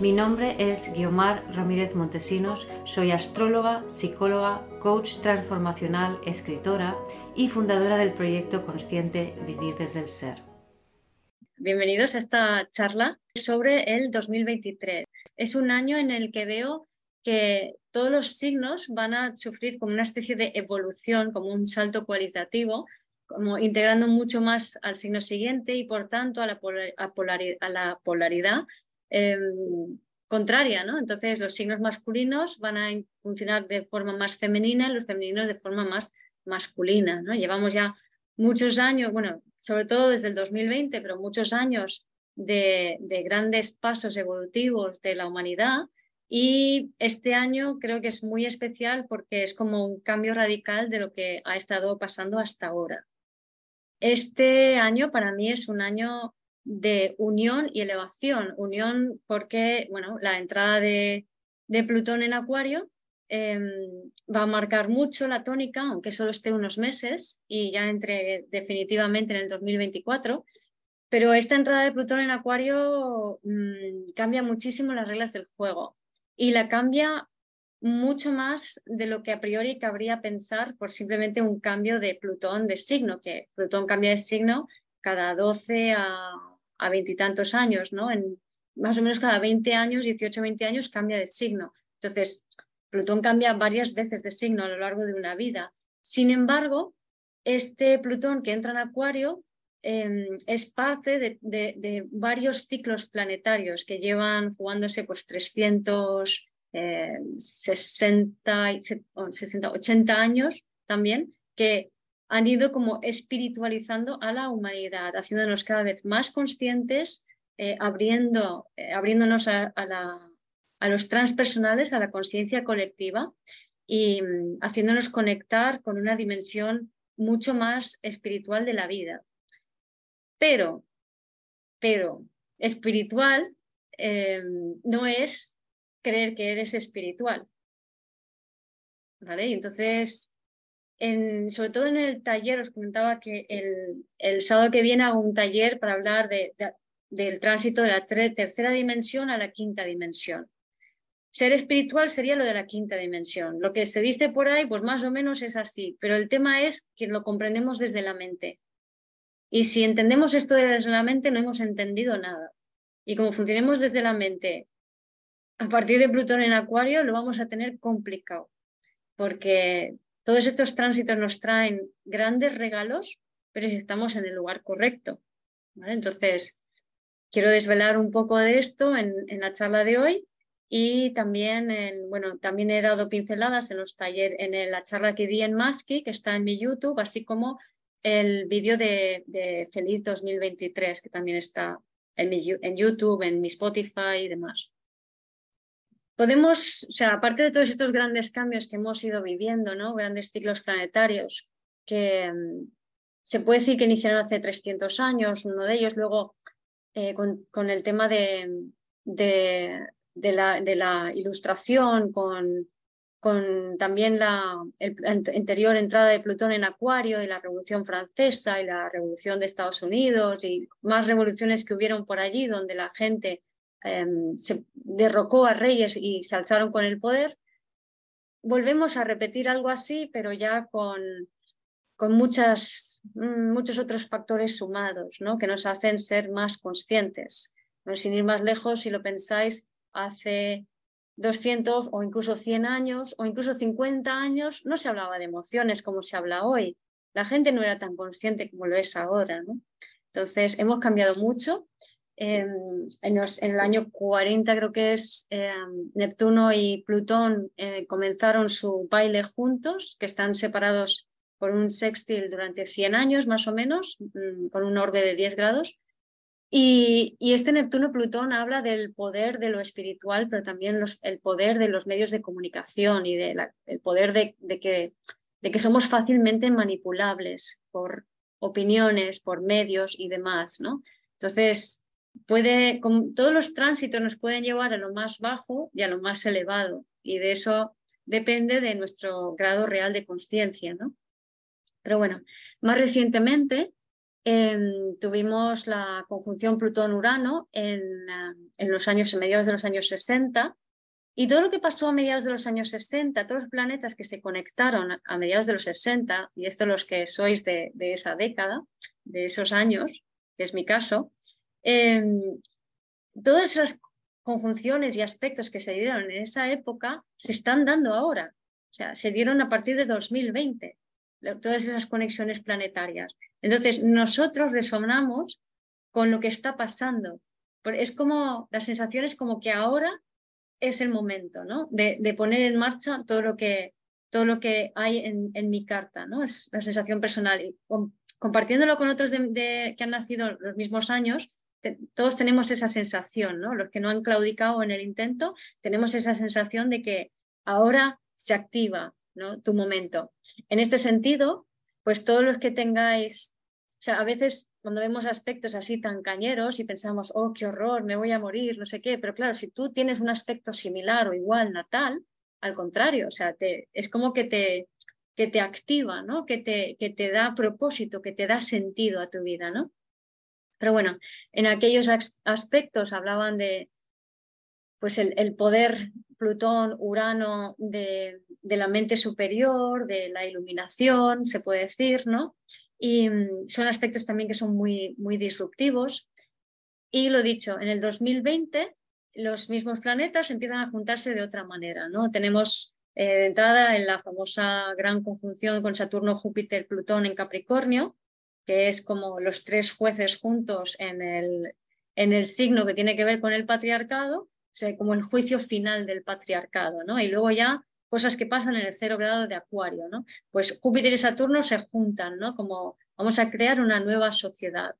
Mi nombre es Guiomar Ramírez Montesinos, soy astróloga, psicóloga, coach transformacional, escritora y fundadora del proyecto consciente Vivir desde el Ser. Bienvenidos a esta charla sobre el 2023. Es un año en el que veo que todos los signos van a sufrir como una especie de evolución, como un salto cualitativo, como integrando mucho más al signo siguiente y por tanto a la, a la polaridad Em, contraria, ¿no? Entonces los signos masculinos van a funcionar de forma más femenina y los femeninos de forma más masculina, ¿no? Llevamos ya muchos años, bueno, sobre todo desde el 2020, pero muchos años de, de grandes pasos evolutivos de la humanidad y este año creo que es muy especial porque es como un cambio radical de lo que ha estado pasando hasta ahora. Este año para mí es un año de unión y elevación. Unión porque, bueno, la entrada de, Plutón en Acuario em, va a marcar mucho la tónica, aunque solo esté unos meses y ya entre definitivamente en el 2024. Pero esta entrada de Plutón en Acuario mm, cambia muchísimo las reglas del juego y la cambia mucho más de lo que a priori cabría pensar por simplemente un cambio de Plutón de signo, que Plutón cambia de signo cada 12 a a veintitantos años, ¿no? En, más o menos cada 20 años, 18, 20 años cambia de signo. Entonces, Plutón cambia varias veces de signo a lo largo de una vida. Sin embargo, este Plutón que entra en Acuario em, es parte de, varios ciclos planetarios que llevan jugándose pues 360, 60, 80 años también, que han ido como espiritualizando a la humanidad, haciéndonos cada vez más conscientes, eh, abriendo, eh, abriéndonos a, los transpersonales, a la conciencia colectiva y mm, haciéndonos conectar con una dimensión mucho más espiritual de la vida. Pero, pero, espiritual em, no es creer que eres espiritual. ¿Vale? entonces sobre todo en el taller, os comentaba que el, el sábado que viene hago un taller para hablar de, del tránsito de la tercera dimensión a la quinta dimensión. Ser espiritual sería lo de la quinta dimensión. Lo que se dice por ahí, pues más o menos es así, pero el tema es que lo comprendemos desde la mente. Y si entendemos esto desde la mente, no hemos entendido nada. Y como funcionemos desde la mente, a partir de Plutón en Acuario, lo vamos a tener complicado, porque todos estos tránsitos nos traen grandes regalos, pero si estamos en el lugar correcto. Entonces, quiero desvelar un poco de esto en, la charla de hoy y también, bueno, también he dado pinceladas en los talleres, en la charla que di en Maski, que está en mi YouTube, así como el vídeo de, de, Feliz 2023, que también está en, mi, en YouTube, en mi Spotify y demás podemos, o sea, aparte de todos estos grandes cambios que hemos ido viviendo, ¿no? grandes ciclos planetarios, que mm, se puede decir que iniciaron hace 300 años, uno de ellos, luego eh, con, el tema de, de, la, de la, ilustración, con, con también la anterior entrada de Plutón en Acuario y la Revolución Francesa y la Revolución de Estados Unidos y más revoluciones que hubieron por allí donde la gente Em, se derrocó a reyes y se alzaron con el poder, volvemos a repetir algo así, pero ya con, con muchas, mm, muchos otros factores sumados ¿no? que nos hacen ser más conscientes. Sin ir más lejos, si lo pensáis, hace 200 o incluso 100 años o incluso 50 años no se hablaba de emociones como se habla hoy. La gente no era tan consciente como lo es ahora. Entonces, hemos cambiado mucho en, el año 40 creo que es, em, Neptuno y Plutón eh, comenzaron su baile juntos, que están separados por un sextil durante 100 años más o menos, mm, con un orbe de 10 grados. Y, este Neptuno-Plutón habla del poder de lo espiritual, pero también el poder de los medios de comunicación y del poder de, que, de que somos fácilmente manipulables por opiniones, por medios y demás, ¿no? Entonces, puede, todos los tránsitos nos pueden llevar a lo más bajo y a lo más elevado, y de eso depende de nuestro grado real de conciencia, ¿no? Pero bueno, más recientemente em, tuvimos la conjunción Plutón-Urano en, ah, en, los años, en mediados de los años 60, y todo lo que pasó a mediados de los años 60, todos los planetas que se conectaron a mediados de los 60, y esto los que sois de, de esa década, de esos años, que es mi caso, em, todas esas conjunciones y aspectos que se dieron en esa época se están dando ahora. O sea, se dieron a partir de 2020 todas esas conexiones planetarias. Entonces, nosotros resonamos con lo que está pasando. Es como, la sensación es como que ahora es el momento ¿no? de, poner en marcha todo lo que, todo lo que hay en, mi carta. ¿no? Es la sensación personal. Y compartiéndolo con otros que han nacido los mismos años, todos tenemos esa sensación, ¿no? Los que no han claudicado en el intento, tenemos esa sensación de que ahora se activa ¿no? tu momento. En este sentido, pues todos los que tengáis, o sea, a veces cuando vemos aspectos así tan cañeros y pensamos, oh, qué horror, me voy a morir, no sé qué, pero claro, si tú tienes un aspecto similar o igual natal, al contrario, o sea, te, es como que te, que te activa, ¿no? Que te, que te da propósito, que te da sentido a tu vida, ¿no? Pero bueno, en aquellos aspectos hablaban de pues el, poder Plutón, Urano de, la mente superior, de la iluminación, se puede decir, ¿no? Y mm, son aspectos también que son muy, muy disruptivos. Y lo dicho, en el 2020 los mismos planetas empiezan a juntarse de otra manera, ¿no? Tenemos eh, de entrada en la famosa gran conjunción con Saturno, Júpiter, Plutón en Capricornio, que es como los tres jueces juntos en el, en el signo que tiene que ver con el patriarcado, como el juicio final del patriarcado, ¿no? Y luego ya cosas que pasan en el cero grado de Acuario, ¿no? Pues Júpiter y Saturno se juntan, ¿no? Como vamos a crear una nueva sociedad.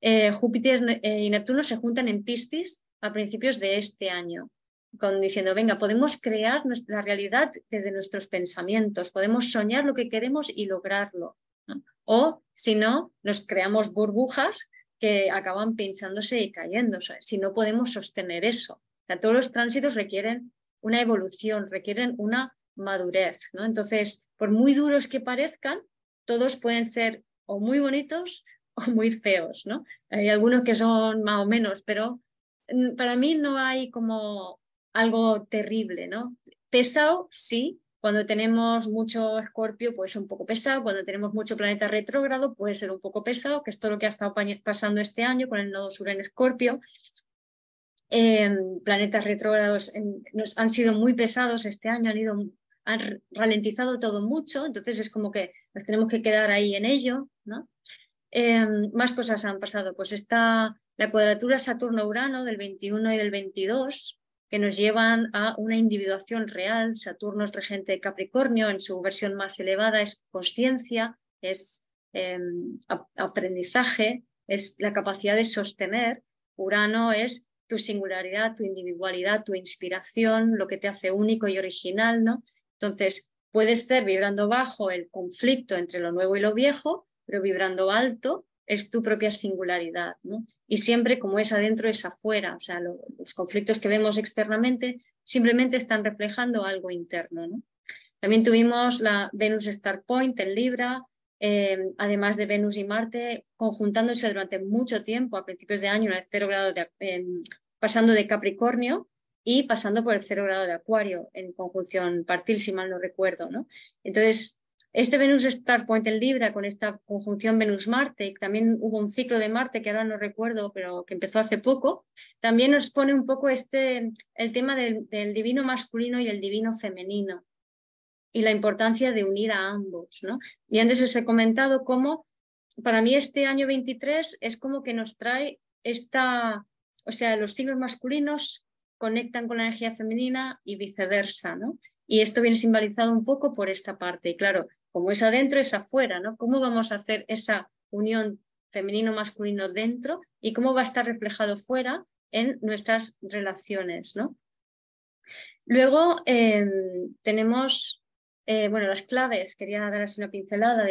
Eh, Júpiter eh, y Neptuno se juntan en Piscis a principios de este año, con, diciendo, venga, podemos crear nuestra realidad desde nuestros pensamientos, podemos soñar lo que queremos y lograrlo. O si no, nos creamos burbujas que acaban pinchándose y cayendo. si no podemos sostener eso. todos los tránsitos requieren una evolución, requieren una madurez. ¿no? Entonces, por muy duros que parezcan, todos pueden ser o muy bonitos o muy feos. Hay algunos que son más o menos, pero mm, para mí no hay como algo terrible. ¿no? Pesado, sí, cuando tenemos mucho escorpio puede ser un poco pesado, cuando tenemos mucho planeta retrógrado puede ser un poco pesado, que es todo lo que ha estado pasando este año con el nodo sur en escorpio. Em, planetas retrógrados nos han sido muy pesados este año, han, ido, han ralentizado todo mucho, entonces es como que nos tenemos que quedar ahí en ello. ¿no? Em, más cosas han pasado, pues está la cuadratura Saturno-Urano del 21 y del 22, que nos llevan a una individuación real. Saturno es regente de Capricornio, en su versión más elevada es conciencia, es em, aprendizaje, es la capacidad de sostener. Urano es tu singularidad, tu individualidad, tu inspiración, lo que te hace único y original, ¿no? Entonces, puedes ser vibrando bajo el conflicto entre lo nuevo y lo viejo, pero vibrando alto es tu propia singularidad. ¿no? Y siempre como es adentro es afuera, o sea, los conflictos que vemos externamente simplemente están reflejando algo interno. ¿no? También tuvimos la Venus Star Point en Libra, eh, además de Venus y Marte conjuntándose durante mucho tiempo, a principios de año, en el cero grado de, pasando de Capricornio y pasando por el cero grado de Acuario en conjunción partil, si mal no recuerdo. ¿no? Entonces, este Venus Star Point en Libra con esta conjunción Venus-Marte, también hubo un ciclo de Marte que ahora no recuerdo, pero que empezó hace poco, también nos pone un poco este, el tema del, divino masculino y el divino femenino y la importancia de unir a ambos. ¿no? Y antes os he comentado cómo para mí este año 23 es como que nos trae esta, o sea, los signos masculinos conectan con la energía femenina y viceversa, ¿no? Y esto viene simbolizado un poco por esta parte. Y claro, como es adentro, es afuera, ¿no? ¿Cómo vamos a hacer esa unión femenino, masculino dentro y cómo va a estar reflejado fuera en nuestras relaciones. ¿no? Luego em, tenemos, eh, bueno, las claves, quería darles una pincelada